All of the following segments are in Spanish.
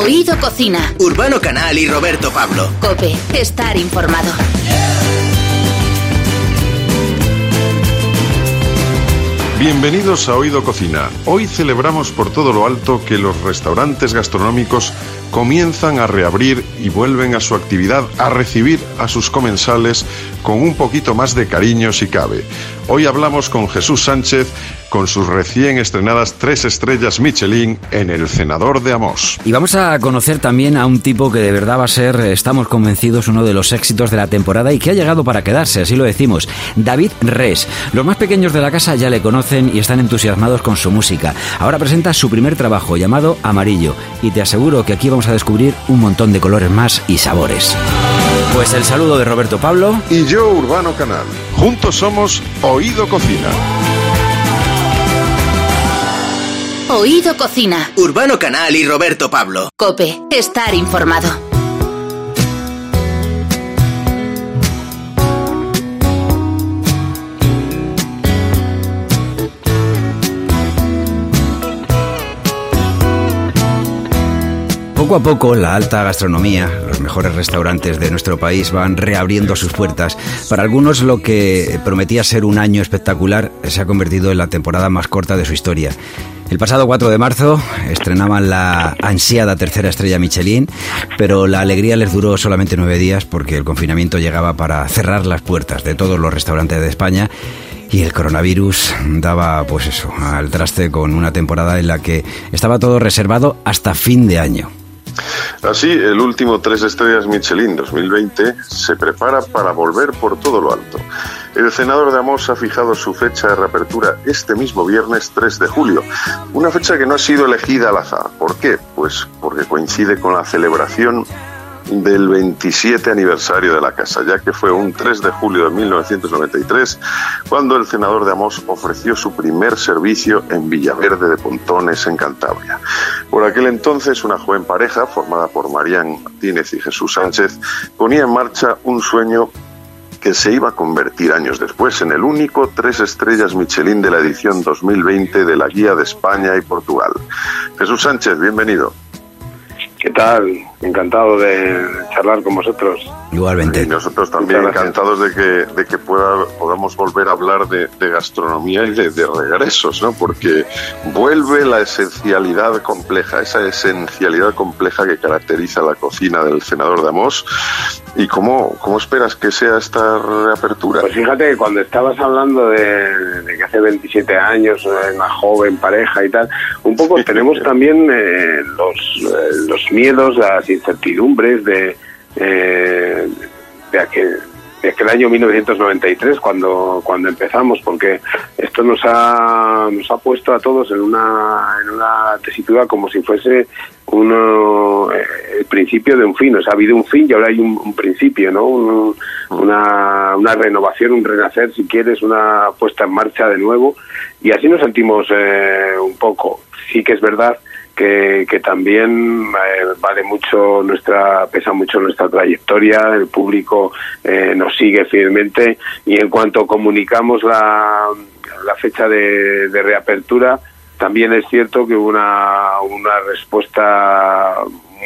Oído Cocina. Urbano Canal y Roberto Pablo. Cope, estar informado. Bienvenidos a Oído Cocina. Hoy celebramos por todo lo alto que los restaurantes gastronómicos comienzan a reabrir y vuelven a su actividad a recibir a sus comensales con un poquito más de cariño si cabe. Hoy hablamos con Jesús Sánchez con sus recién estrenadas tres estrellas Michelin en El Cenador de Amos. Y vamos a conocer también a un tipo que de verdad va a ser, estamos convencidos, uno de los éxitos de la temporada y que ha llegado para quedarse, así lo decimos, David Res. Los más pequeños de la casa ya le conocen y están entusiasmados con su música. Ahora presenta su primer trabajo llamado Amarillo y te aseguro que aquí vamos a descubrir un montón de colores más y sabores. Pues el saludo de Roberto Pablo. Y yo, Urbano Canal. Juntos somos Oído Cocina. Oído Cocina. Urbano Canal y Roberto Pablo. Cope, estar informado. Poco a poco, la alta gastronomía, los mejores restaurantes de nuestro país van reabriendo sus puertas. Para algunos, lo que prometía ser un año espectacular se ha convertido en la temporada más corta de su historia. El pasado 4 de marzo estrenaban la ansiada tercera estrella Michelin, pero la alegría les duró solamente nueve días porque el confinamiento llegaba para cerrar las puertas de todos los restaurantes de España y el coronavirus daba, pues eso, al traste con una temporada en la que estaba todo reservado hasta fin de año. Así, el último Tres Estrellas Michelin 2020 se prepara para volver por todo lo alto. El senador de Amos ha fijado su fecha de reapertura este mismo viernes 3 de julio, una fecha que no ha sido elegida al azar. ¿Por qué? Pues porque coincide con la celebración del 27 aniversario de la casa, ya que fue un 3 de julio de 1993 cuando el senador de Amos ofreció su primer servicio en Villaverde de Pontones, en Cantabria. Por aquel entonces, una joven pareja, formada por Marían Martínez y Jesús Sánchez, ponía en marcha un sueño que se iba a convertir años después en el único tres estrellas Michelin de la edición 2020 de la Guía de España y Portugal. Jesús Sánchez, bienvenido. ¿Qué tal? Encantado de charlar con vosotros. Igualmente. Y nosotros también encantados de que, de que pueda, podamos volver a hablar de, de gastronomía y de, de, regresos, ¿no? Porque vuelve la esencialidad compleja, esa esencialidad compleja que caracteriza la cocina del senador de Amos. ¿Y cómo, cómo esperas que sea esta reapertura? Pues fíjate que cuando estabas hablando de, de que hace 27 años, una joven pareja y tal, un poco tenemos también eh, los, eh, los miedos, las incertidumbres de, eh, de, aquel, de aquel año 1993 cuando cuando empezamos porque esto nos ha nos ha puesto a todos en una en una tesitura como si fuese uno eh, el principio de un fin. O sea ha habido un fin y ahora hay un, un principio no un, una, una renovación un renacer si quieres una puesta en marcha de nuevo. Y así nos sentimos eh, un poco. Sí que es verdad que, también eh, vale mucho nuestra pesa mucho nuestra trayectoria el público eh, nos sigue fielmente y en cuanto comunicamos la, la fecha de, de, reapertura también es cierto que hubo una, una respuesta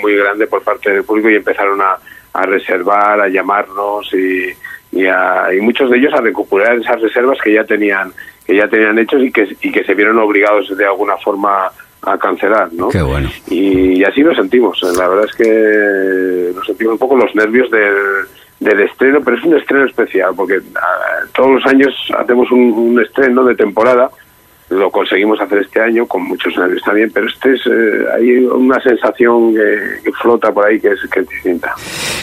muy grande por parte del público y empezaron a, a reservar a llamarnos y, y, a, y muchos de ellos a recuperar esas reservas que ya tenían que ya tenían hechos y que, y que se vieron obligados de alguna forma a cancelar, ¿no? Qué bueno. Y, y, así nos sentimos. La verdad es que nos sentimos un poco los nervios del, del estreno, pero es un estreno especial porque a, todos los años hacemos un, un, estreno de temporada. Lo conseguimos hacer este año con muchos nervios también, pero este es eh, hay una sensación que, flota por ahí que es, que es distinta.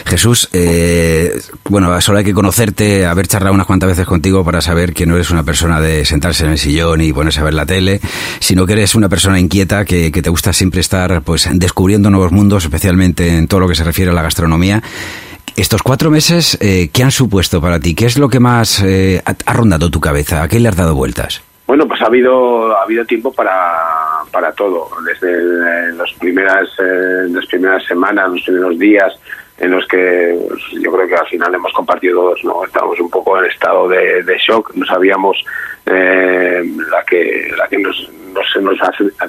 Jesús, eh, bueno, solo hay que conocerte, haber charlado unas cuantas veces contigo para saber que no eres una persona de sentarse en el sillón y ponerse a ver la tele, sino que eres una persona inquieta que, te gusta siempre estar pues descubriendo nuevos mundos, especialmente en todo lo que se refiere a la gastronomía. Estos cuatro meses, eh, ¿qué han supuesto para ti? ¿Qué es lo que más eh, ha rondado tu cabeza? ¿A qué le has dado vueltas? Bueno, pues ha habido ha habido tiempo para, para todo, desde las primeras, las primeras semanas, los primeros días, en los que pues, yo creo que al final hemos compartido todos, ¿no? Estábamos un poco en estado de shock, no sabíamos eh, la que, la que nos, no se nos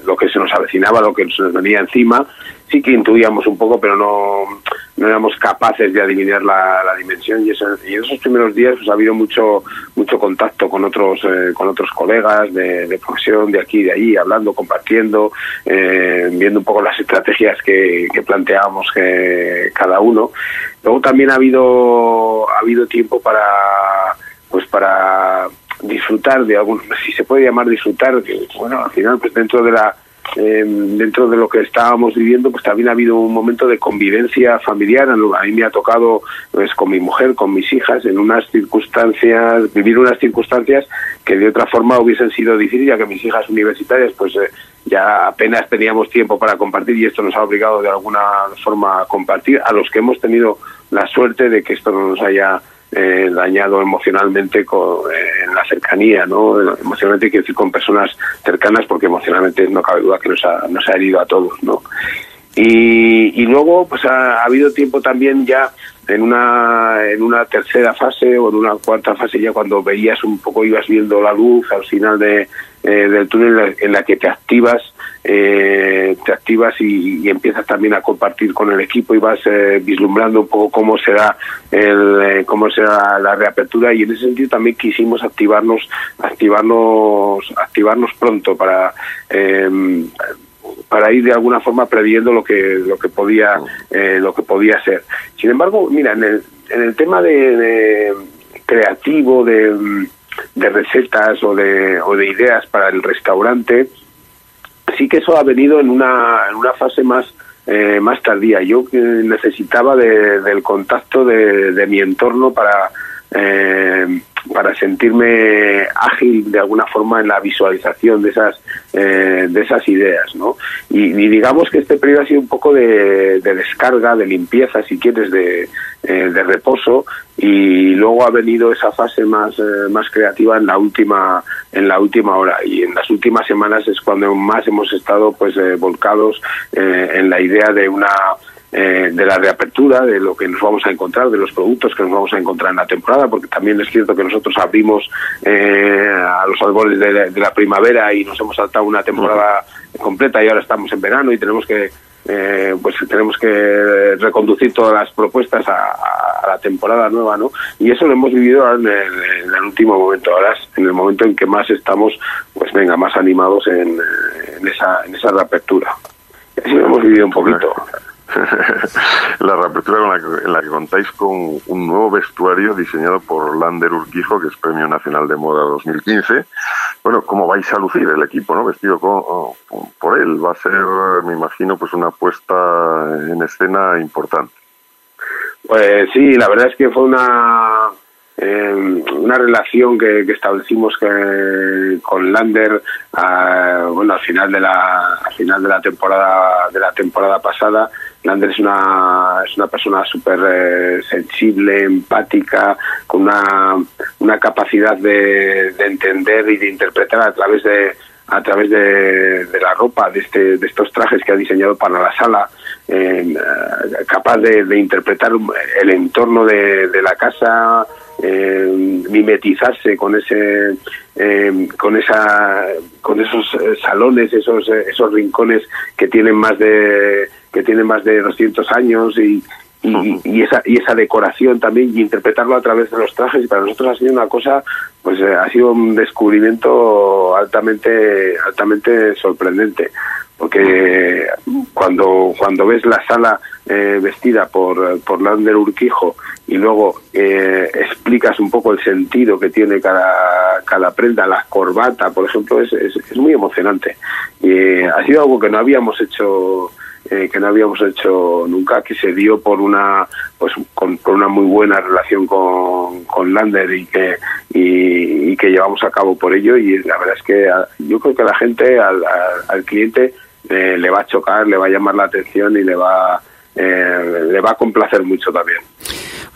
lo que se nos avecinaba, lo que se nos venía encima, sí que intuíamos un poco, pero no, no éramos capaces de adivinar la, la dimensión. Y, y, en esos primeros días pues, ha habido mucho mucho contacto con otros eh, con otros colegas de, de, profesión de aquí y de allí hablando compartiendo eh, viendo un poco las estrategias que, que planteábamos que cada uno. Luego también ha habido ha habido tiempo para pues para disfrutar de algún si se puede llamar disfrutar bueno al final pues dentro de la eh, dentro de lo que estábamos viviendo, pues también ha habido un momento de convivencia familiar. A mí me ha tocado, pues, con mi mujer, con mis hijas, en unas circunstancias, vivir unas circunstancias que de otra forma hubiesen sido difíciles, ya que mis hijas universitarias, pues, eh, ya apenas teníamos tiempo para compartir y esto nos ha obligado de alguna forma a compartir. A los que hemos tenido la suerte de que esto no nos haya eh, dañado emocionalmente con, eh, en la cercanía, ¿no? Emocionalmente quiero decir con personas cercanas porque emocionalmente no cabe duda que nos ha, nos ha herido a todos, ¿no? Y, y luego pues ha, ha, habido tiempo también ya en una en una tercera fase o en una cuarta fase ya cuando veías un poco ibas viendo la luz al final de, eh, del túnel en la que te activas eh, te activas y, y, empiezas también a compartir con el equipo y vas eh, vislumbrando un poco cómo será el eh, cómo será la reapertura. Y en ese sentido también quisimos activarnos activarnos activarnos pronto para para ir de alguna forma previendo lo que lo que podía eh, lo que podía ser sin embargo mira en el en el tema de, de creativo de, recetas o de o de ideas para el restaurante sí que eso ha venido en una, en una fase más eh, más tardía. Yo necesitaba de, del contacto de, de, mi entorno para eh, para sentirme ágil de alguna forma en la visualización de esas eh, de esas ideas, ¿no? Y, digamos que este periodo ha sido un poco de, de descarga, de limpieza, si quieres, de, eh, de reposo y luego ha venido esa fase más eh, más creativa en la última en la última hora y en las últimas semanas es cuando más hemos estado pues eh, volcados en la idea de una eh, de la reapertura, de lo que nos vamos a encontrar, de los productos que nos vamos a encontrar en la temporada, porque también es cierto que nosotros abrimos eh, a los albores de la, de la, primavera y nos hemos saltado una temporada completa y ahora estamos en verano y tenemos que eh, pues tenemos que reconducir todas las propuestas a, a, la temporada nueva, ¿no? Y eso lo hemos vivido en el, en el, último momento, ahora en el momento en que más estamos, pues venga, más animados en, en esa, en esa reapertura. Y así lo hemos vivido un poquito. la reapertura con la en la que contáis con un nuevo vestuario diseñado por Lander Urquijo, que es Premio Nacional de Moda 2015. Bueno, ¿cómo vais a lucir el equipo, no? Vestido con, por él. Va a ser, me imagino, pues una puesta en escena importante. Pues sí, la verdad es que fue una eh, una relación que, que establecimos que, con Lander a, bueno al final de la al final de la temporada de la temporada pasada Lander es una es una persona súper eh, sensible empática con una una capacidad de, de entender y de interpretar a través de a través de, la ropa, de, este, de estos trajes que ha diseñado para la sala, eh, capaz de, interpretar el entorno de la casa, eh, mimetizarse con ese eh, con esa con esos salones esos esos rincones que tienen más de que tienen más de 200 años y, y, y, esa y esa decoración también y interpretarlo a través de los trajes. Y para nosotros ha sido una cosa pues eh, ha sido un descubrimiento altamente altamente sorprendente. Porque cuando cuando ves la sala eh, vestida por por Lander Urquijo y luego eh, explicas un poco el sentido que tiene cada cada prenda la corbata por ejemplo es, es, es muy emocionante. Y eh, ha sido algo que no habíamos hecho eh, que no habíamos hecho nunca, que se dio por una pues con, con una muy buena relación con, con Lander y que y, que llevamos a cabo por ello y la verdad es que a, yo creo que la gente al, al, al cliente eh, le va a chocar, le va a llamar la atención y le va eh, le va a complacer mucho también.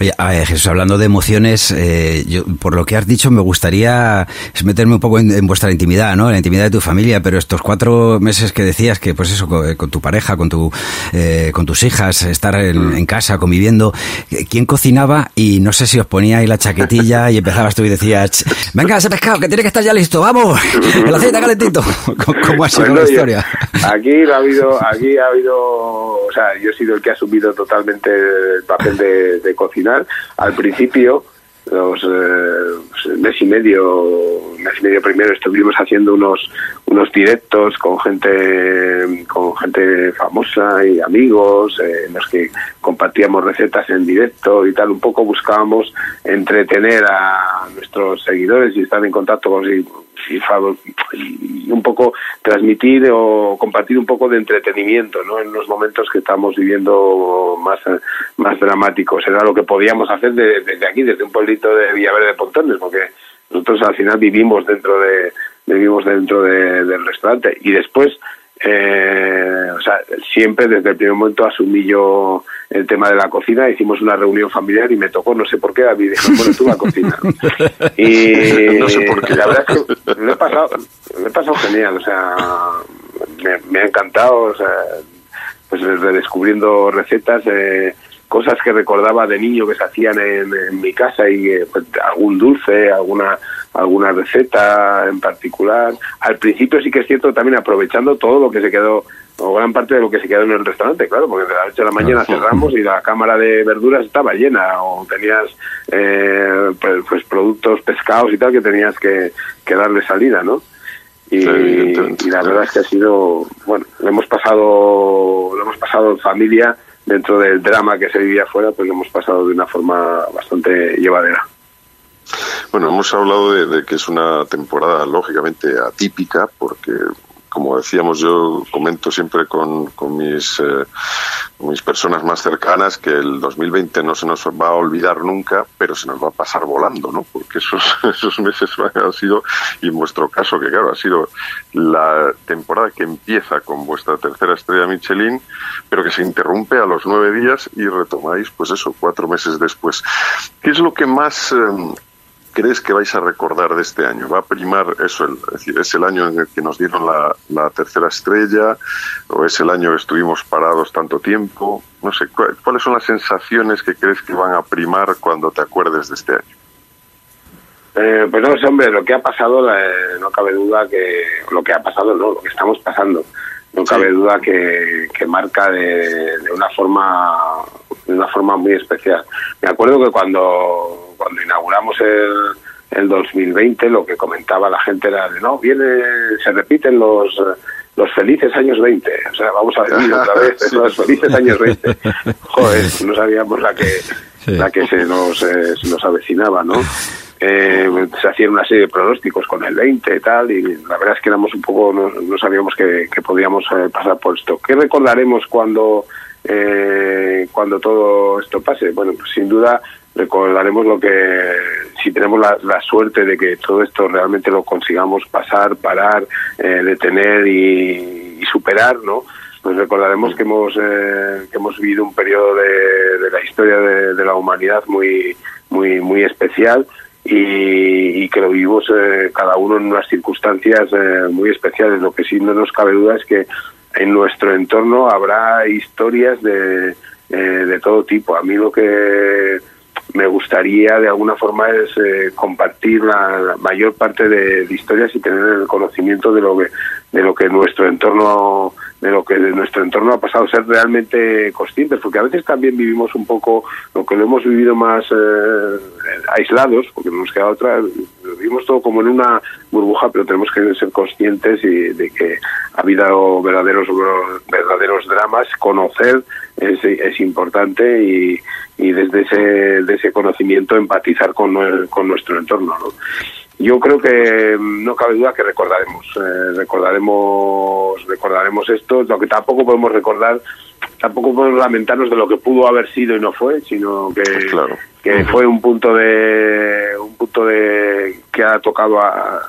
Oye, Jesús, hablando de emociones, eh, yo, por lo que has dicho, me gustaría meterme un poco en, vuestra intimidad, ¿no? En la intimidad de tu familia, pero estos cuatro meses que decías que, pues eso, con, tu pareja, con tu, eh, con tus hijas, estar en, en, casa conviviendo, ¿quién cocinaba? Y no sé si os ponía ahí la chaquetilla y empezabas tú y decías, venga ese pescado que tiene que estar ya listo, vamos, el aceite calentito. ¿Cómo ha sido la historia? Aquí ha habido, aquí ha habido, o sea, yo he sido el que ha asumido totalmente el papel de, de cocinar. Al principio, los eh, mes y medio mes y medio primero estuvimos haciendo unos unos directos con gente con gente famosa y amigos eh, en los que compartíamos recetas en directo y tal un poco buscábamos entretener a nuestros seguidores y estar en contacto con y, un poco transmitir o compartir un poco de entretenimiento ¿no? en los momentos que estamos viviendo más, más dramáticos. Era lo que podíamos hacer desde aquí, desde un pueblito de Villaverde de Pontones, porque nosotros al final vivimos dentro de vivimos dentro del restaurante y después eh, o sea, siempre desde el primer momento asumí yo el tema de la cocina, hicimos una reunión familiar y me tocó, no sé por qué, David dijo, bueno, tú a cocinar. Y no sé por qué. la verdad es que lo he pasado, lo he pasado genial, o sea, me, ha encantado, o sea, pues redescubriendo recetas, eh, cosas que recordaba de niño que se hacían en, mi casa y eh, pues, algún dulce, alguna alguna receta en particular. Al principio sí que es cierto también aprovechando todo lo que se quedó o gran parte de lo que se quedó en el restaurante, claro, porque de la noche a la mañana cerramos y la cámara de verduras estaba llena, o tenías eh, pues, pues, productos pescados y tal que tenías que, que darle salida, ¿no? Y, la verdad es que ha sido, bueno, lo hemos pasado, lo hemos pasado en familia dentro del drama que se vivía afuera, pues lo hemos pasado de una forma bastante llevadera. Bueno, hemos hablado de, que es una temporada lógicamente atípica porque como decíamos, yo comento siempre con, con mis, eh, mis personas más cercanas que el 2020 no se nos va a olvidar nunca, pero se nos va a pasar volando, ¿no? Porque esos, esos meses han sido, y en vuestro caso, que claro, ha sido la temporada que empieza con vuestra tercera estrella Michelin, pero que se interrumpe a los nueve días y retomáis, pues eso, cuatro meses después. ¿Qué es lo que más... Eh, crees que vais a recordar de este año? ¿Va a primar eso? es decir, ¿es el año en el que nos dieron la, la, tercera estrella? ¿O es el año que estuvimos parados tanto tiempo? No sé, ¿cuáles son las sensaciones que crees que van a primar cuando te acuerdes de este año? Eh, pues no sé, hombre, lo que ha pasado, eh, no cabe duda que lo que ha pasado, no, lo que estamos pasando, no cabe duda que, que marca de, de, una forma de una forma muy especial. Me acuerdo que cuando cuando inauguramos el, el 2020 lo que comentaba la gente era de no, viene, se repiten los los felices años 20, o sea, vamos a vivir otra vez los felices años 20. Joder, no sabíamos la que la que se nos, eh, se nos avecinaba, ¿no? Eh, se hacían una serie de pronósticos con el 20 y tal, y la verdad es que éramos un poco, no, no sabíamos que, que podíamos eh, pasar por esto. ¿Qué recordaremos cuando, eh, cuando todo esto pase? Bueno, pues sin duda recordaremos lo que si tenemos la, suerte de que todo esto realmente lo consigamos pasar, parar, eh, detener y, superar, ¿no? Pues recordaremos que hemos eh, que hemos vivido un periodo de, la historia de, la humanidad muy muy muy especial y, que lo vivimos eh, cada uno en unas circunstancias muy especiales. Lo que sí no nos cabe duda es que en nuestro entorno habrá historias de, de todo tipo. A mí lo que me gustaría de alguna forma es eh, compartir la, mayor parte de, historias y tener el conocimiento de lo que de lo que nuestro entorno de lo que de nuestro entorno ha pasado ser realmente conscientes porque a veces también vivimos un poco lo que lo hemos vivido más eh, aislados porque no nos queda otra vivimos todo como en una burbuja pero tenemos que ser conscientes y de que ha habido verdaderos verdaderos dramas conocer es, importante y desde ese, ese conocimiento empatizar con, con nuestro entorno. ¿no? Yo creo que mm, no cabe duda que recordaremos, eh, recordaremos, recordaremos esto, lo que tampoco podemos recordar, tampoco podemos lamentarnos de lo que pudo haber sido y no fue, sino que, que fue un punto de, un punto de que ha tocado a,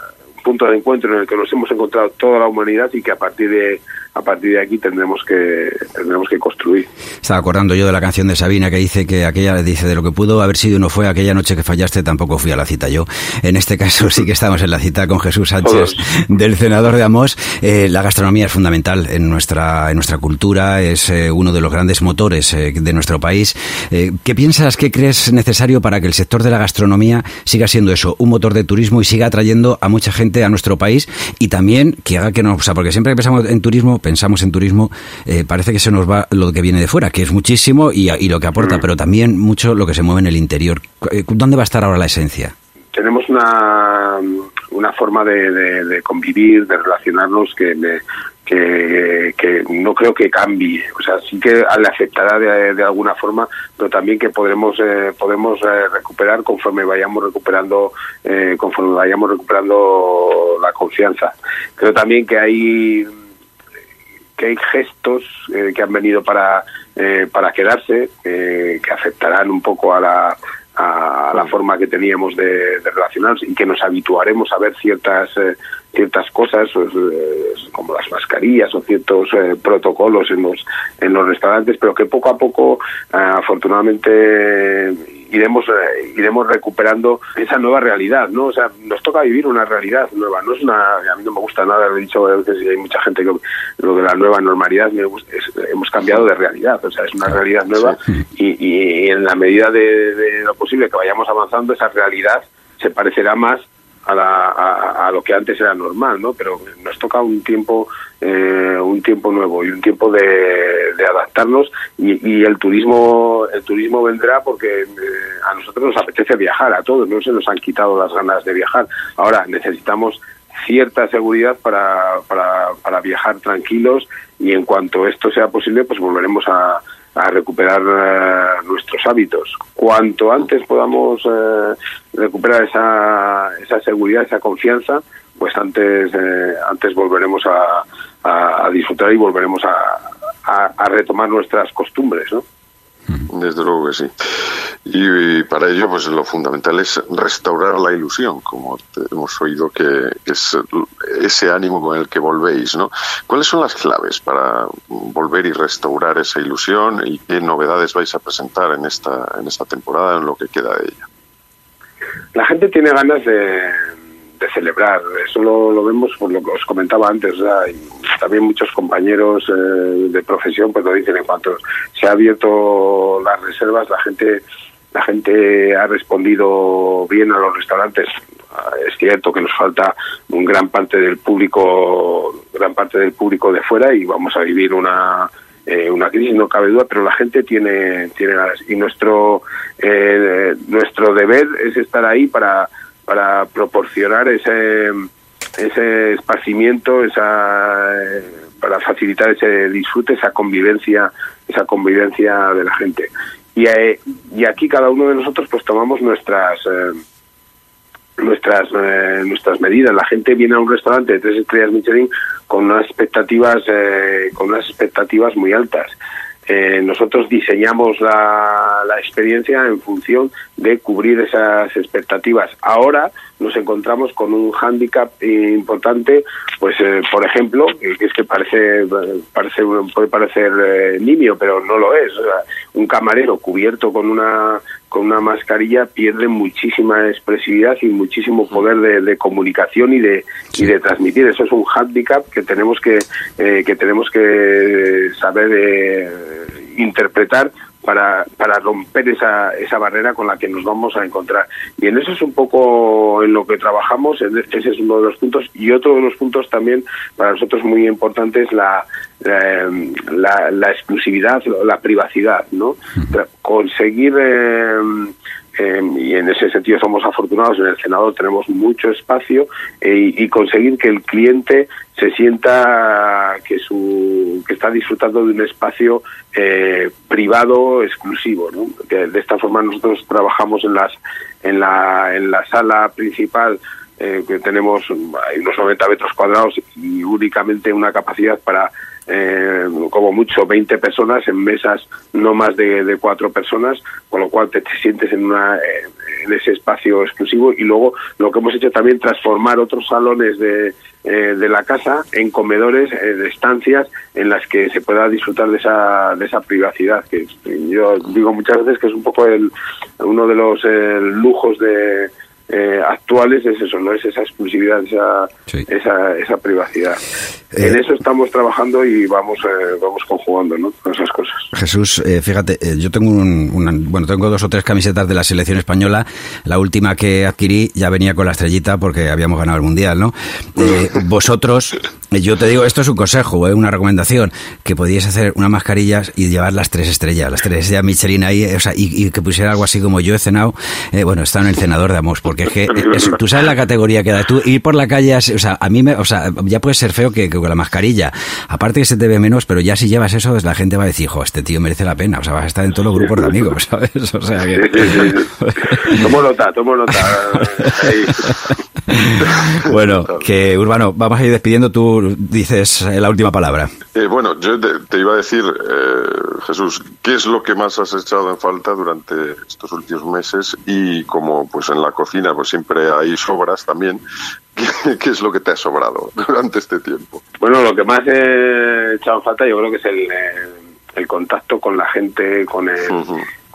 punto de encuentro en el que nos hemos encontrado toda la humanidad y que a partir de a partir de aquí tendremos que tendremos que construir. Estaba acordando yo de la canción de Sabina que dice que aquella dice de lo que pudo haber sido no fue aquella noche que fallaste tampoco fui a la cita yo. En este caso sí que estamos en la cita con Jesús Sánchez del senador de Amos. Eh, la gastronomía es fundamental en nuestra en nuestra cultura, es eh, uno de los grandes motores eh, de nuestro país. ¿Qué piensas, qué crees necesario para que el sector de la gastronomía siga siendo eso, un motor de turismo y siga atrayendo a mucha gente a nuestro país y también que haga que no, o sea, porque siempre que pensamos en turismo pensamos en turismo, eh, parece que se nos va lo que viene de fuera, que es muchísimo y, lo que aporta, mm. pero también mucho lo que se mueve en el interior. Eh, ¿Dónde va a estar ahora la esencia? Tenemos una, una forma de, convivir, de relacionarnos que que, no creo que cambie. O sea, sí que le afectará de, alguna forma, pero también que podremos eh, podemos recuperar conforme vayamos recuperando conforme vayamos recuperando la confianza. Creo también que hay que hay gestos eh, que han venido para, eh, para quedarse, que afectarán un poco a la, a la forma que teníamos de, relacionarnos y que nos habituaremos a ver ciertas eh, ciertas cosas pues, como las mascarillas o ciertos protocolos en los en los restaurantes pero que poco a poco afortunadamente iremos eh, iremos recuperando esa nueva realidad, ¿no? O sea, nos toca vivir una realidad nueva, no es una a mí no me gusta nada, lo he dicho a veces y hay mucha gente que lo de la nueva normalidad hemos cambiado de realidad, o sea, es una realidad nueva y, y, en la medida de lo posible que vayamos avanzando esa realidad se parecerá más a, a, lo que antes era normal, ¿no? Pero nos toca un tiempo, eh, un tiempo nuevo y un tiempo de, adaptarnos y, el turismo, el turismo vendrá porque eh, a nosotros nos apetece viajar, a todos, no se nos han quitado las ganas de viajar. Ahora necesitamos cierta seguridad para, para viajar tranquilos y en cuanto esto sea posible, pues volveremos a, a recuperar eh, nuestros hábitos. Cuanto antes podamos eh, recuperar esa, esa seguridad, esa confianza, pues antes, eh, antes volveremos a, a, disfrutar y volveremos a, a retomar nuestras costumbres, ¿no? Desde luego que sí. Y, para ello, pues lo fundamental es restaurar la ilusión, como hemos oído que es ese ánimo con el que volvéis, ¿no? ¿Cuáles son las claves para volver y restaurar esa ilusión y qué novedades vais a presentar en esta en esta temporada, en lo que queda de ella? La gente tiene ganas de, de celebrar. Eso lo, vemos por lo que os comentaba antes. Y también muchos compañeros eh, de profesión pues lo dicen. En cuanto se ha abierto las reservas, la gente la gente ha respondido bien a los restaurantes. Es cierto que nos falta un gran parte del público, gran parte del público de fuera y vamos a vivir una eh, una crisis, no cabe duda, pero la gente tiene tiene ganas y nuestro eh, nuestro deber es estar ahí para para proporcionar ese, ese esparcimiento, esa, para facilitar ese disfrute, esa convivencia, esa convivencia de la gente. Y, eh, y aquí cada uno de nosotros pues tomamos nuestras eh, nuestras eh, nuestras medidas. La gente viene a un restaurante de tres estrellas Michelin con unas expectativas con unas expectativas muy altas. Eh, nosotros diseñamos la, la, experiencia en función de cubrir esas expectativas. Ahora nos encontramos con un hándicap importante, pues eh, por ejemplo, que es que parece, parece puede parecer eh, nimio, pero no lo es. un camarero cubierto con una con una mascarilla pierde muchísima expresividad y muchísimo poder de, comunicación y de y de transmitir. Eso es un handicap que tenemos que eh, que tenemos que saber eh, interpretar para, para romper esa, esa barrera con la que nos vamos a encontrar. Y en eso es un poco en lo que trabajamos, ese es uno de los puntos. Y otro de los puntos también para nosotros muy importante es la, la, la, exclusividad, la privacidad, ¿no? Conseguir... Eh, Em, y en ese sentido somos afortunados en el Senado tenemos mucho espacio eh, y conseguir que el cliente se sienta que su que está disfrutando de un espacio eh, privado exclusivo ¿no? de esta forma nosotros trabajamos en las en la en la sala principal eh, que tenemos hay unos 90 metros cuadrados y únicamente una capacidad para eh, como mucho 20 personas en mesas no más de, cuatro personas, con lo cual te, sientes en, una, en ese espacio exclusivo. Y luego lo que hemos hecho también transformar otros salones de, eh, de la casa en comedores, eh, de estancias en las que se pueda disfrutar de esa, de esa privacidad, que yo digo muchas veces que es un poco el, uno de los lujos de, eh, actuales es eso, no es esa exclusividad, esa, esa, esa, privacidad. Eh, en eso estamos trabajando y vamos eh, vamos conjugando, ¿no? Con esas cosas. Jesús, fíjate, yo tengo un, bueno, tengo dos o tres camisetas de la selección española. La última que adquirí ya venía con la estrellita porque habíamos ganado el mundial, ¿no? vosotros, yo te digo, esto es un consejo, una recomendación, que podíais hacer unas mascarillas y llevar las tres estrellas, las tres estrellas Michelin ahí, o sea, y, que pusiera algo así como yo he cenado, bueno, está en el cenador de Amos, porque es que tú sabes la categoría que da. Tú ir por la calle, o sea, a mí me, o sea, ya puede ser feo que, con la mascarilla. Aparte que se te ve menos, pero ya si llevas eso, pues la gente va a decir, jo, este tío merece la pena. O sea, vas a estar en todos los grupos de amigos, ¿sabes? O sea que... tomo nota, tomo nota. bueno, que Urbano, vamos a ir despidiendo. Tú dices eh, la última palabra. Eh, bueno, yo te, iba a decir, eh, Jesús, ¿qué es lo que más has echado en falta durante estos últimos meses? Y como pues en la cocina pues siempre hay sobras también, ¿qué, es lo que te ha sobrado durante este tiempo? Bueno, lo que más he echado en falta yo creo que es el, el, contacto con la gente, con el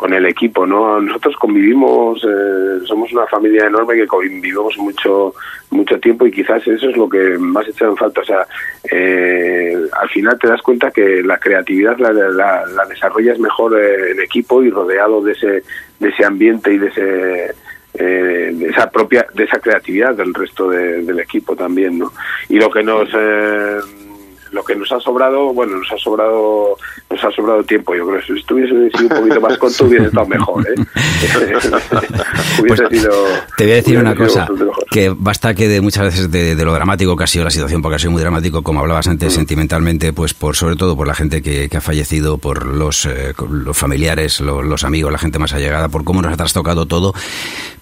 con el equipo, ¿no? Nosotros convivimos, eh, somos una familia enorme que convivimos mucho mucho tiempo y quizás eso es lo que más echa en falta. O sea, eh, al final te das cuenta que la creatividad la, la, desarrollas mejor eh, en equipo y rodeado de ese de ese ambiente y de ese de esa propia de esa creatividad del resto del equipo también, ¿no? Y lo que nos lo que nos ha sobrado, bueno, nos ha sobrado nos ha sobrado tiempo. Yo creo que si estuviese sido un poquito más corto hubiese estado mejor. ¿eh? Pues te voy a decir una cosa, que basta que de muchas veces de, lo dramático que ha sido la situación, porque ha sido muy dramático, como hablabas antes, mm. sentimentalmente, pues por sobre todo por la gente que, ha fallecido, por los, eh, los familiares, los amigos, la gente más allegada, por cómo nos ha trastocado todo.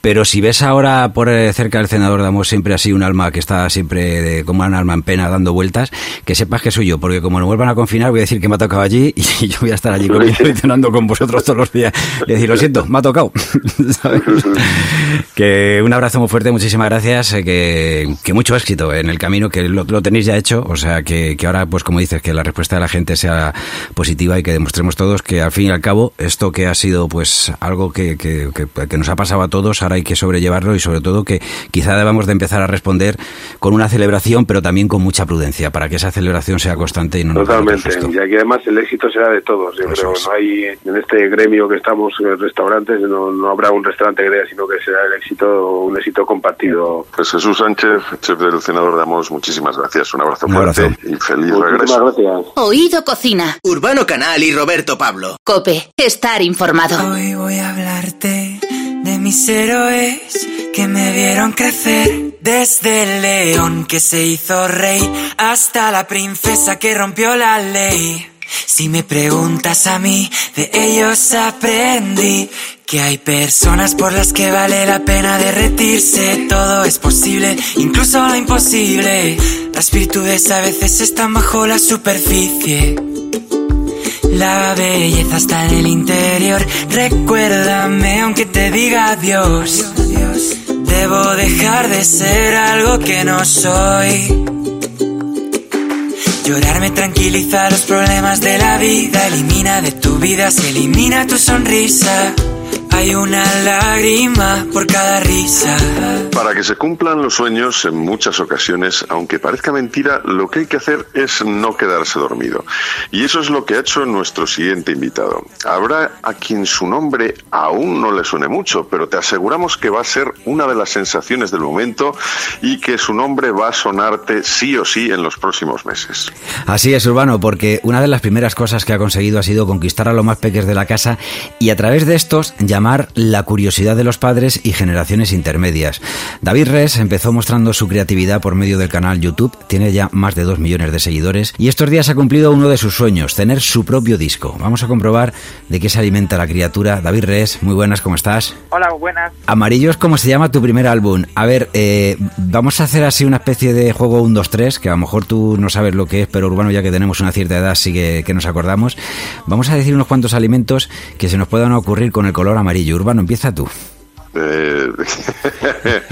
Pero si ves ahora por eh, cerca del senador Damos siempre así un alma que está siempre como un alma en pena dando vueltas, que sepas que soy yo, porque como nos vuelvan a confinar voy a decir que me ha tocado allí y yo voy a estar allí comiendo con vosotros todos los días. Y decir, lo siento, me ha tocado. que un abrazo muy fuerte, muchísimas gracias, eh, que, mucho éxito en el camino, que lo, tenéis ya hecho, o sea, que, ahora, pues como dices, que la respuesta de la gente sea positiva y que demostremos todos que al fin y al cabo esto que ha sido pues algo que, que, que nos ha pasado a todos, ahora hay que sobrellevarlo y sobre todo que quizá debamos de empezar a responder con una celebración, pero también con mucha prudencia, para que esa celebración sea constante y no Totalmente, y aquí además el éxito será de todos. Yo creo no hay en este gremio que estamos en restaurantes, no, no habrá un restaurante que sino que será el éxito, un éxito compartido. Pues Jesús Sánchez, chef del Senador de Amos, muchísimas gracias. Un abrazo fuerte y feliz regreso. Gracias. Oído Cocina. Urbano Canal y Roberto Pablo. Cope, estar informado. Hoy voy a hablarte de mis héroes que me vieron crecer. Desde el león que se hizo rey hasta la princesa que rompió la ley. Si me preguntas a mí, de ellos aprendí que hay personas por las que vale la pena derretirse. Todo es posible, incluso lo imposible. Las virtudes a veces están bajo la superficie. La belleza está en el interior. Recuérdame aunque te diga adiós. Debo dejar de ser algo que no soy. Llorar me tranquiliza los problemas de la vida. Elimina de tu vida, se elimina tu sonrisa. Hay una lágrima por cada risa. Para que se cumplan los sueños, en muchas ocasiones, aunque parezca mentira, lo que hay que hacer es no quedarse dormido. Y eso es lo que ha hecho nuestro siguiente invitado. Habrá a quien su nombre aún no le suene mucho, pero te aseguramos que va a ser una de las sensaciones del momento y que su nombre va a sonarte sí o sí en los próximos meses. Así es, Urbano, porque una de las primeras cosas que ha conseguido ha sido conquistar a los más pequeños de la casa y a través de estos llamar La curiosidad de los padres y generaciones intermedias. David Res empezó mostrando su creatividad por medio del canal YouTube, tiene ya más de dos millones de seguidores y estos días ha cumplido uno de sus sueños, tener su propio disco. Vamos a comprobar de qué se alimenta la criatura. David Res, muy buenas, ¿cómo estás? Hola, buenas. Amarillos, ¿cómo se llama tu primer álbum? A ver, eh, vamos a hacer así una especie de juego 1, 2, 3, que a lo mejor tú no sabes lo que es, pero Urbano ya que tenemos una cierta edad sí que, que nos acordamos. Vamos a decir unos cuantos alimentos que se nos puedan ocurrir con el color amarillo. Urbano, empieza tú. Eh,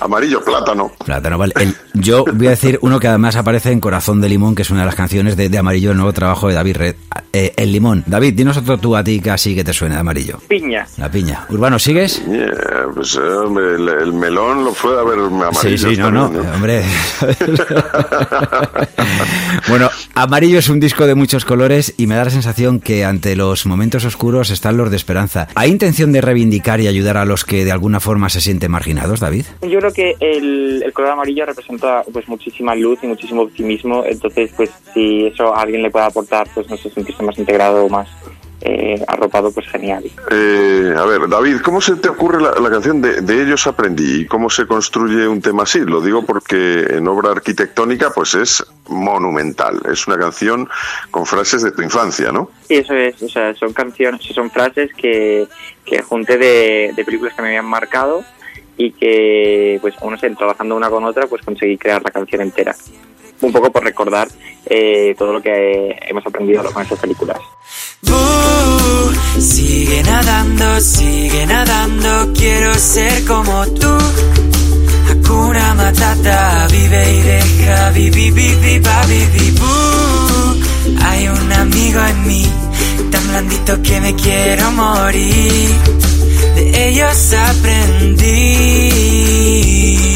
amarillo, plátano. Plátano, vale. El- yo voy a decir uno que además aparece en Corazón de Limón, que es una de las canciones de, de Amarillo, el nuevo trabajo de David Red. Eh, el limón. David, dinos otro tú a ti que así que te suene de amarillo. Piña. La piña. Urbano, ¿sigues? Yeah, pues eh, hombre, el, el melón lo puede haber amarillo. sí, sí, no, no, hombre. bueno, Amarillo es un disco de muchos colores y me da la sensación que ante los momentos oscuros están los de esperanza. ¿Hay intención de reivindicar y ayudar a los que de alguna forma se sienten marginados, David? Yo creo que el, el color amarillo representa pues muchísima luz y muchísimo optimismo, entonces pues si eso a alguien le puede aportar pues no sé, sentirse más integrado o más eh, arropado, pues genial. Eh, a ver, David, ¿cómo se te ocurre la, la canción de, de Ellos aprendí? ¿Y cómo se construye un tema así? Lo digo porque en obra arquitectónica pues es monumental. Es una canción con frases de tu infancia, ¿no? Y eso es, o sea, son canciones, son frases que, que junté de, de películas que me habían marcado y que, pues, uno sé, trabajando una con otra, pues conseguí crear la canción entera. Un poco por recordar eh, todo lo que hemos aprendido con esas películas. Uh, sigue nadando, sigue nadando, quiero ser como tú. Hakuna Matata, vive y deja, vivi, vivi, vivi, bu. Hay un amigo en mí, tan blandito que me quiero morir. De ellos aprendí.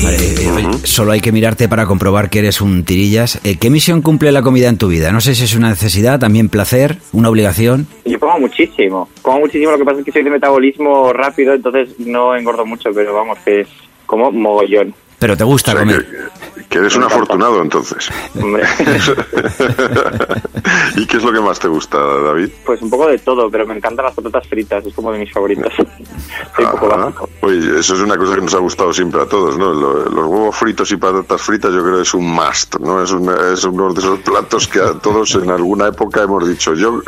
Vale, eh, oye, Solo hay que mirarte para comprobar que eres un tirillas. Eh, ¿Qué misión cumple la comida en tu vida? No sé si es una necesidad, también placer, una obligación. Yo como muchísimo, como muchísimo, lo que pasa es que soy de metabolismo rápido, entonces no engordo mucho, pero vamos, que es como mogollón. Pero te gusta O sea, comer. Que, eres un afortunado entonces. Hombre. ¿Y qué es lo que más te gusta, David? Pues un poco de todo, pero me encantan las patatas fritas, es como de mis favoritas. Soy un poco básico. Oye, eso es una cosa que nos ha gustado siempre a todos, ¿no? Lo- Los huevos fritos y patatas fritas yo creo que es un must, ¿no? Es, una- es uno de esos platos que a todos en alguna época hemos dicho, yo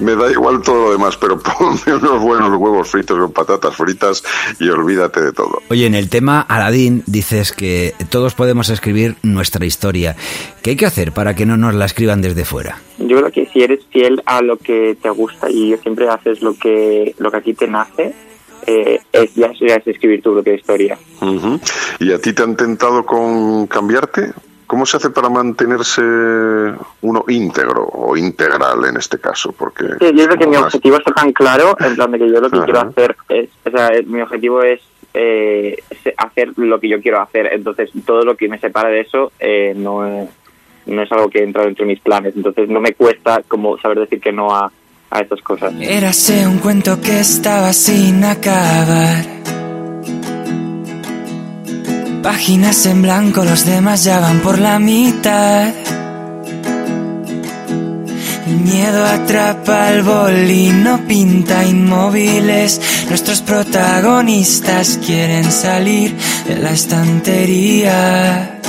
me da igual todo lo demás, pero ponme unos buenos huevos fritos con patatas fritas y olvídate de todo. Oye, en el tema Aladín dices que todos podemos escribir nuestra historia. ¿Qué hay que hacer para que no nos la escriban desde fuera? Yo creo que si eres fiel a lo que te gusta y siempre haces lo que lo que aquí te nace, eh, es, ya, ya es escribir tu propia historia. ¿Y a ti te han tentado con cambiarte? ¿Cómo se hace para mantenerse uno íntegro o integral en este caso? Porque Sí, yo creo que mi más- objetivo está tan claro, en plan de que yo lo que quiero hacer es, o sea, mi objetivo es eh, hacer lo que yo quiero hacer, entonces todo lo que me separa de eso eh, no, no es algo que entra dentro de mis planes, entonces no me cuesta como saber decir que no a, a estas cosas. Érase un cuento que estaba sin acabar. Páginas en blanco, los demás ya van por la mitad. El miedo atrapa al bolino, pinta inmóviles. Nuestros protagonistas quieren salir de la estantería.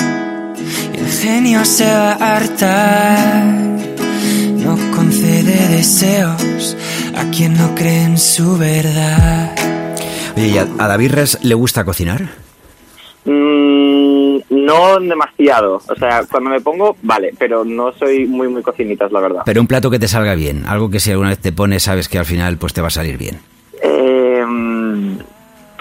Y el genio se va a hartar. No concede deseos a quien no cree en su verdad. Oye, ¿y a, a David Res le gusta cocinar? Mm, no demasiado, o sea, cuando me pongo, vale, pero no soy muy, muy cocinitas, la verdad. Pero un plato que te salga bien, algo que si alguna vez te pones sabes que al final pues te va a salir bien.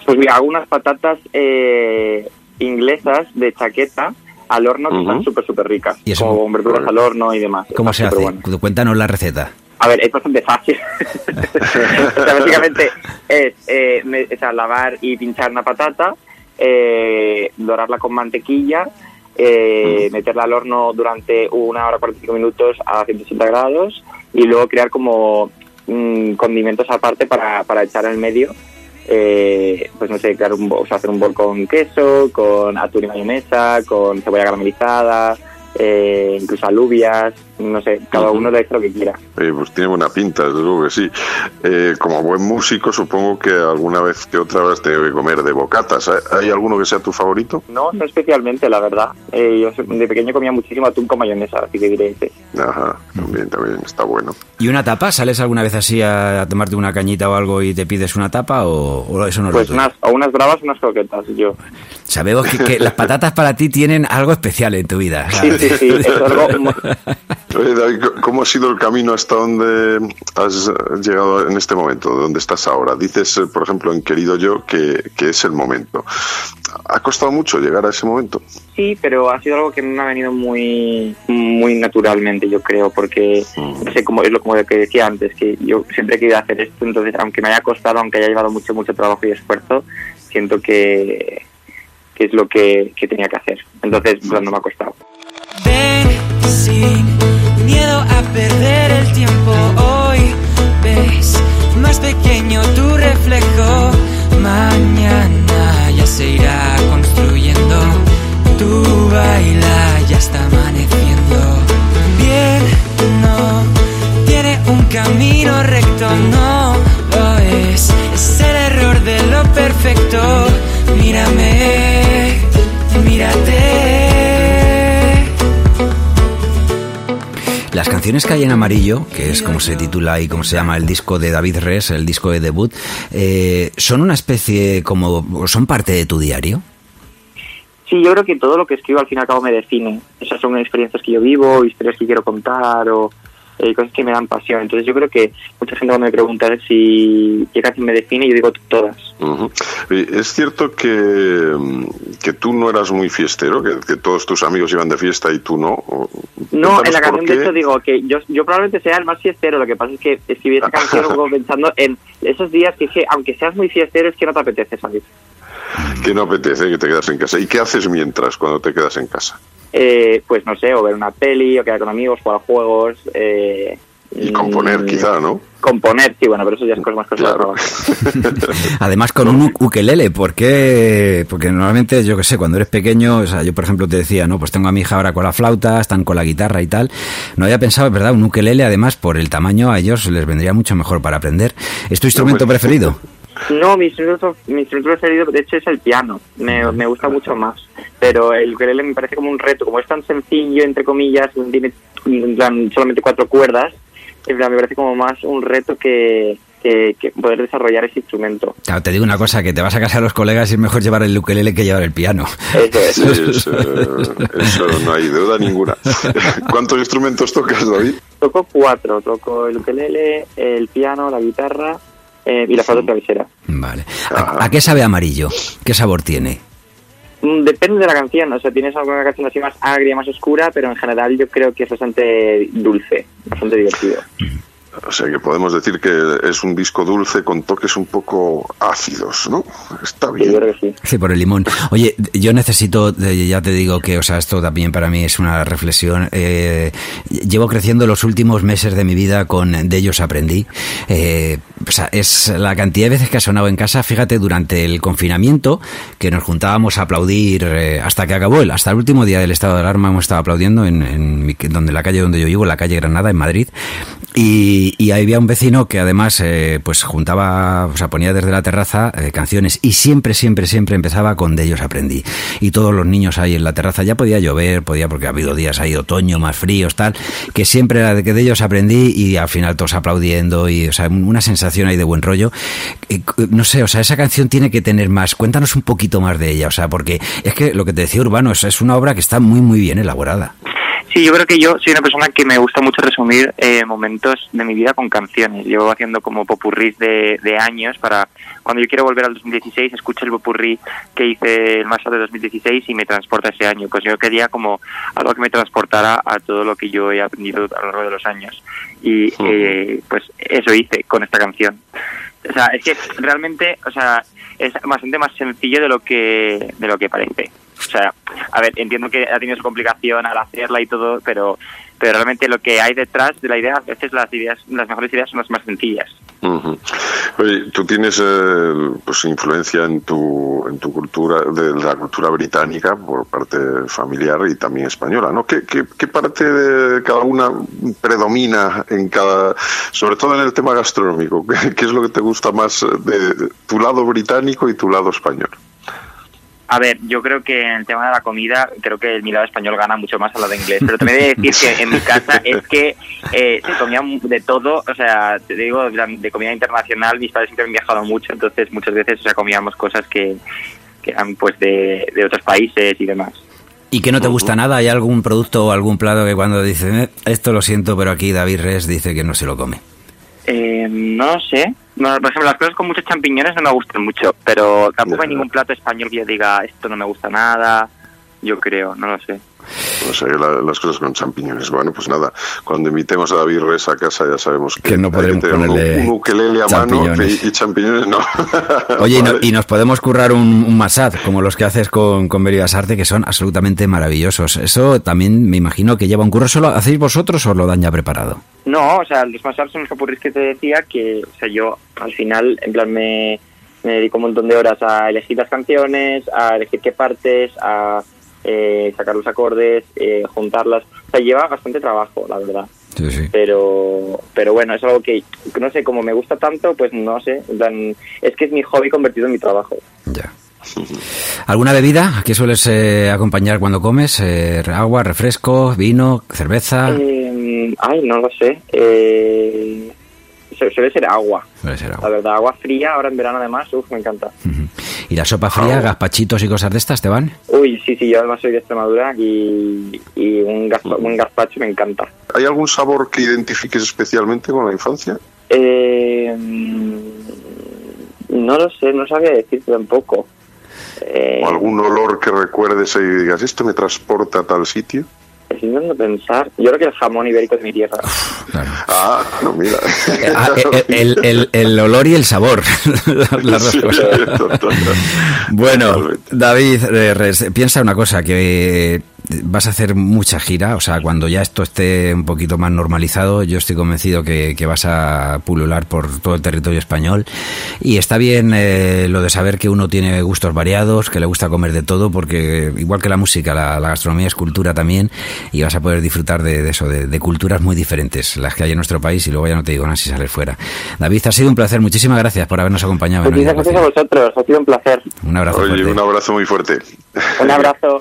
Pues mira, hago unas patatas eh, inglesas de chaqueta al horno que Ujú. están súper, súper ricas. ¿Y eso? Con verduras al horno y demás. ¿Cómo Está se hace? Cuéntanos la receta. A ver, es bastante fácil. o sea, básicamente es eh, me- o sea, lavar y pinchar una patata, eh, dorarla con mantequilla, eh, meterla al horno durante una hora 45 minutos a 180 grados y luego crear como mm, condimentos aparte para, para echar en el medio. Eh, pues no sé, crear un, o hacer un bol con queso, con atún y mayonesa, con cebolla caramelizada, eh, incluso alubias, no sé, cada uno le hace lo que quiera. Eh, pues tiene buena pinta, desde luego que sí. Eh, como buen músico, supongo que alguna vez que otra vez te debe comer de bocatas. ¿Hay alguno que sea tu favorito? No, no especialmente, la verdad. Eh, yo de pequeño comía muchísimo atún con mayonesa, así que diré ese. Ajá, también, también, está bueno. ¿Y una tapa? ¿Sales alguna vez así a, tomarte una cañita o algo y te pides una tapa o, eso no Pues unas, o unas bravas o unas croquetas, yo. Sabemos que, las patatas para ti tienen algo especial en tu vida. Sí, sí, sí, es algo... ¿cómo ha sido el camino hasta donde has llegado en este momento, donde estás ahora? Dices, eh, por ejemplo, en Querido Yo, que, que es el momento. ¿Ha costado mucho llegar a ese momento? Sí, pero ha sido algo que me ha venido muy muy naturalmente, yo creo, porque mm. no sé, como es lo como que decía antes, que yo siempre he querido hacer esto, entonces aunque me haya costado, aunque haya llevado mucho mucho trabajo y esfuerzo, siento que, que es lo que, que tenía que hacer. Entonces, pues, no me ha costado. Sin miedo a perder el tiempo hoy, ves más pequeño tu reflejo, mañana ya se irá construyendo, tu baila ya está amaneciendo, bien, no, tiene un camino recto, no lo es. El error de lo perfecto, mírame, mírate. Las canciones que hay en amarillo, que es como se titula y como se llama el disco de David Res, el disco de debut, eh, son una especie como, son parte de tu diario. Sí, yo creo que todo lo que escribo al fin y al cabo me define. Esas son experiencias que yo vivo, historias que quiero contar o eh, cosas que me dan pasión. Entonces yo creo que mucha gente cuando me pregunta si qué canción me define, yo digo todas. Es cierto que, que tú no eras muy fiestero, que, todos tus amigos iban de fiesta y tú no. No, en la canción de hecho digo que yo, yo probablemente sea el más fiestero, lo que pasa es que escribí esa canción pensando en esos días que, que aunque seas muy fiestero es que no te apetece salir. Que no apetece, que te quedas en casa. ¿Y qué haces mientras cuando te quedas en casa? Eh, pues no sé, o ver una peli, o quedar con amigos, jugar juegos. Eh, y componer, mm, quizá, ¿no? Componer, sí, bueno, pero eso ya es cosas más cosas Además, con un ukelele, ¿por qué? Porque normalmente, yo que sé, cuando eres pequeño, o sea, yo por ejemplo te decía, no, pues tengo a mi hija ahora con la flauta, están con la guitarra y tal. No había pensado, es verdad, un ukelele, además, por el tamaño, a ellos les vendría mucho mejor para aprender. ¿Es tu instrumento pues, preferido? No, mi instrumento, mi instrumento preferido de hecho es el piano, me, me gusta mucho más, pero el ukelele me parece como un reto, como es tan sencillo, entre comillas, tiene solamente cuatro cuerdas, me parece como más un reto que, que, poder desarrollar ese instrumento. Claro, te digo una cosa, que te vas a casa a los colegas y es mejor llevar el ukelele que llevar el piano. Eso es. eso, no hay duda ninguna. ¿Cuántos instrumentos tocas, David? Toco cuatro, toco el ukelele, el piano, la guitarra eh, y la flauta travesera. Vale. ¿A, qué sabe amarillo? ¿Qué sabor tiene? Mm, depende de la canción, o sea, tienes alguna canción así más agria, más oscura, pero en general yo creo que es bastante dulce, bastante divertido. O sea que podemos decir que es un disco dulce con toques un poco ácidos, ¿no? Está bien. Sí, por el limón. Oye, yo necesito, ya te digo que, o sea, esto también para mí es una reflexión. Eh, llevo creciendo los últimos meses de mi vida con De ellos aprendí. Eh, o sea, es la cantidad de veces que ha sonado en casa, fíjate, durante el confinamiento, que nos juntábamos a aplaudir eh, hasta que acabó el, hasta el último día del estado de alarma hemos estado aplaudiendo en, en donde la calle donde yo vivo, la calle Granada, en Madrid. Y, y había un vecino que además eh, pues juntaba, o sea, ponía desde la terraza eh, canciones y siempre, siempre, siempre empezaba con De ellos aprendí. Y todos los niños ahí en la terraza, ya podía llover, podía, porque ha habido días ahí otoño, más fríos, tal, que siempre era de que de ellos aprendí y al final todos aplaudiendo y, o sea, una sensación ahí de buen rollo. Eh, no sé, o sea, esa canción tiene que tener más. Cuéntanos un poquito más de ella, o sea, porque es que lo que te decía Urbano, es una obra que está muy, muy bien elaborada. Sí, yo creo que yo soy una persona que me gusta mucho resumir eh, momentos de mi vida con canciones. Llevo haciendo como popurrís de, de, años para cuando yo quiero volver al 2016, escucho el popurrí que hice el marzo de 2016 y me transporta ese año. Pues yo quería como algo que me transportara a todo lo que yo he aprendido a lo largo de los años. Y eh, pues eso hice con esta canción. O sea, es que realmente, o sea, es bastante más sencillo de lo que de lo que parece. O sea, a ver, entiendo que ha tenido su complicación al hacerla y todo, pero pero realmente lo que hay detrás de la idea, a veces las ideas, las mejores ideas son las más sencillas. Oye, tú tienes eh, pues influencia en tu en tu cultura de la cultura británica por parte familiar y también española, ¿no? ¿Qué, qué, qué parte de cada una predomina en cada, sobre todo en el tema gastronómico? ¿Qué, qué es lo que te gusta más de tu lado británico y tu lado español? A ver, yo creo que en el tema de la comida, creo que el mi lado español gana mucho más al lado inglés. Pero también he de decir que en mi casa es que eh, se comía de todo, o sea, te digo, de de comida internacional, mis padres siempre han viajado mucho, entonces muchas veces o sea, comíamos cosas que, que eran pues de, de otros países y demás. ¿Y que no te gusta nada? ¿Hay algún producto o algún plato que cuando dices, "Eh, esto lo siento, pero aquí David Res dice que no se lo come? Eh, no sé. Bueno, por ejemplo, las cosas con muchos champiñones no me gustan mucho, pero tampoco hay ningún plato español que yo diga esto no me gusta nada. Yo creo, no lo sé. No sé, la- las cosas con champiñones. Bueno, pues nada, cuando invitemos a David Res a casa ya sabemos que, Que no hay podremos tener un- ponerle un, ukelele a mano champiñones. y, y champiñones no. Oye, y, no- y nos podemos currar un, un masad, como los que haces con, con Veridas Arte, que son absolutamente maravillosos. Eso también me imagino que lleva un curro. ¿Solo hacéis vosotros o lo dan ya preparado? No, o sea, los mashups son los popurrís que te decía que, o sea, yo al final, en plan, me, me dedico un montón de horas a elegir las canciones, a elegir qué partes, a eh, sacar los acordes, eh, juntarlas. O sea, lleva bastante trabajo, la verdad. Sí, sí. Pero, pero bueno, es algo que, no sé, como me gusta tanto, pues no sé, es que es mi hobby convertido en mi trabajo. Ya. ¿Alguna bebida? ¿A qué sueles eh, acompañar cuando comes? Eh, ¿Agua, refresco, vino, cerveza? Eh, ay, no lo sé. Eh, su- suele ser agua. Suele ser La agua. verdad, agua fría, ahora en verano además, uff, me encanta. ¿Y la sopa fría, gazpachitos y cosas de estas te van? Uy, sí, sí, yo además soy de Extremadura y, y un, gazpa- un gazpacho me encanta. ¿Hay algún sabor que identifiques especialmente con la infancia? Eh, no lo sé, no sabía decirte tampoco. Eh, ¿O algún olor que recuerdes y digas, esto me transporta a tal sitio? Estoy intentando pensar. Yo creo que el jamón ibérico de mi tierra. Claro. Ah, no, mira. Eh, ah, eh, el, el- el olor y el sabor. Las dos Sí. Bueno. David, eh, Res, piensa una cosa, que vas a hacer mucha gira, o sea, cuando ya esto esté un poquito más normalizado, yo estoy convencido que, que vas a pulular por todo el territorio español y está bien eh, lo de saber que uno tiene gustos variados, que le gusta comer de todo, porque igual que la música, la, la gastronomía es cultura también y vas a poder disfrutar de, de eso, de, de culturas muy diferentes, las que hay en nuestro país y luego ya no te digo nada si sales fuera. David, ha sido un placer, muchísimas gracias por habernos acompañado. Muchísimas gracias a vosotros, ha sido un placer. Un abrazo. Oye, fuerte. un abrazo muy fuerte. Un abrazo.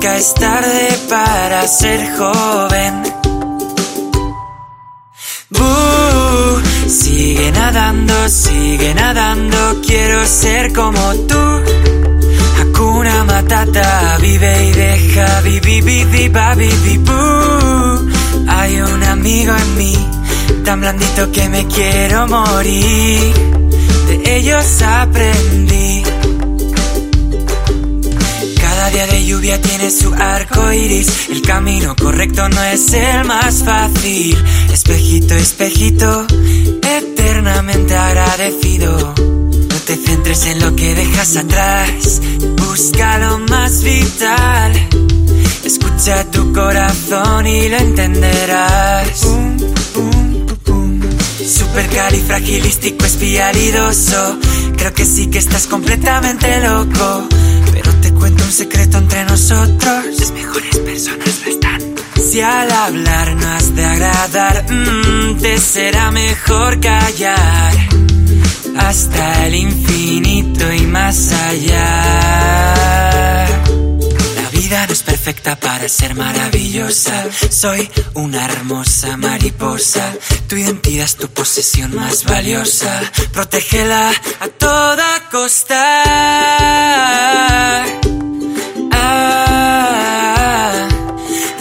nunca es tarde para ser joven. Buh, sigue nadando, sigue nadando, quiero ser como tú. Hakuna Matata, vive y deja, vivi, vivi, ba, vivi, boo. Hay un amigo en mí, tan blandito que me quiero morir. De ellos aprendí. Día de lluvia tiene su arco iris. El camino correcto no es el más fácil. Espejito, espejito, eternamente agradecido. No te centres en lo que dejas atrás, busca lo más vital. Escucha tu corazón y lo entenderás. Supercalifragilístico espialidoso. Creo que sí que estás completamente loco. Cuento un secreto entre nosotros. Las mejores personas lo están. Si al hablar no has de agradar, mm, te será mejor callar. Hasta el infinito y más allá. La vida no es perfecta para ser maravillosa. Soy una hermosa mariposa. Tu identidad es tu posesión más valiosa. Protégela a toda costa.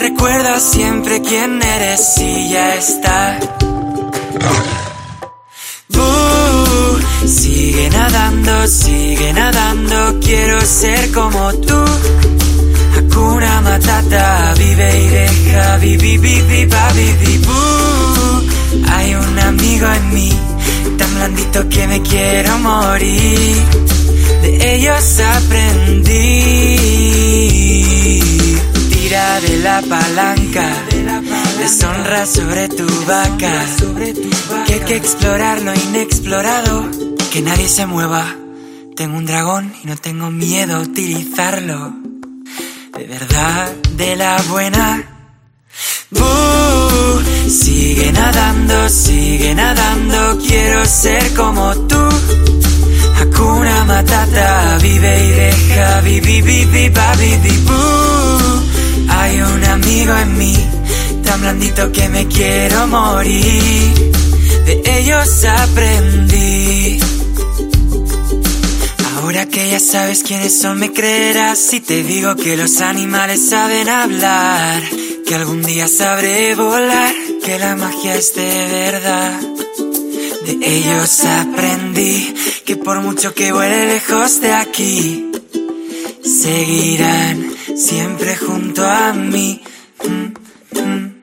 Recuerda siempre quién eres y ya está. Uh, sigue nadando, sigue nadando, quiero ser como tú. Hakuna Matata, vive y deja, vivi, vivi, vivi, boo. Hay un amigo en mí, tan blandito que me quiero morir. De ellos aprendí. Tira de la palanca, deshonra sobre tu vaca. Que hay que explorar lo inexplorado, que nadie se mueva. Tengo un dragón y no tengo miedo a utilizarlo. De verdad, de la buena. Boo, sigue nadando, sigue nadando, quiero ser como tú. Hakuna Matata, vive y deja, vivi, vivi, vivi. Hay un amigo en mí, tan blandito que me quiero morir. De ellos aprendí. Ahora que ya sabes quiénes son, me creerás si te digo que los animales saben hablar, que algún día sabré volar, que la magia es de verdad. De ellos aprendí que por mucho que vuele lejos de aquí, seguirán siempre junto a mí. Mm, mm.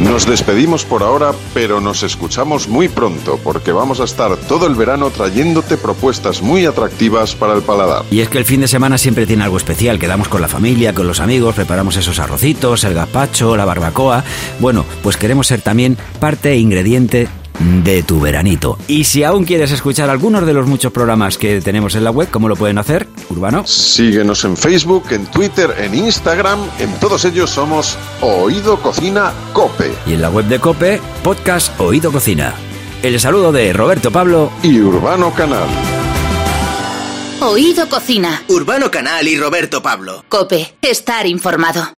Nos despedimos por ahora, pero nos escuchamos muy pronto porque vamos a estar todo el verano trayéndote propuestas muy atractivas para el paladar. Y es que el fin de semana siempre tiene algo especial. Quedamos con la familia, con los amigos, preparamos esos arrocitos, el gazpacho, la barbacoa. Bueno, pues queremos ser también parte e ingrediente de tu veranito. Y si aún quieres escuchar algunos de los muchos programas que tenemos en la web, ¿cómo lo pueden hacer, Urbano? Síguenos en Facebook, en Twitter, en Instagram. En todos ellos somos Oído Cocina Cope. Y en la web de Cope, podcast Oído Cocina. El saludo de Roberto Pablo y Urbano Canal. Oído Cocina. Urbano Canal y Roberto Pablo. Cope, estar informado.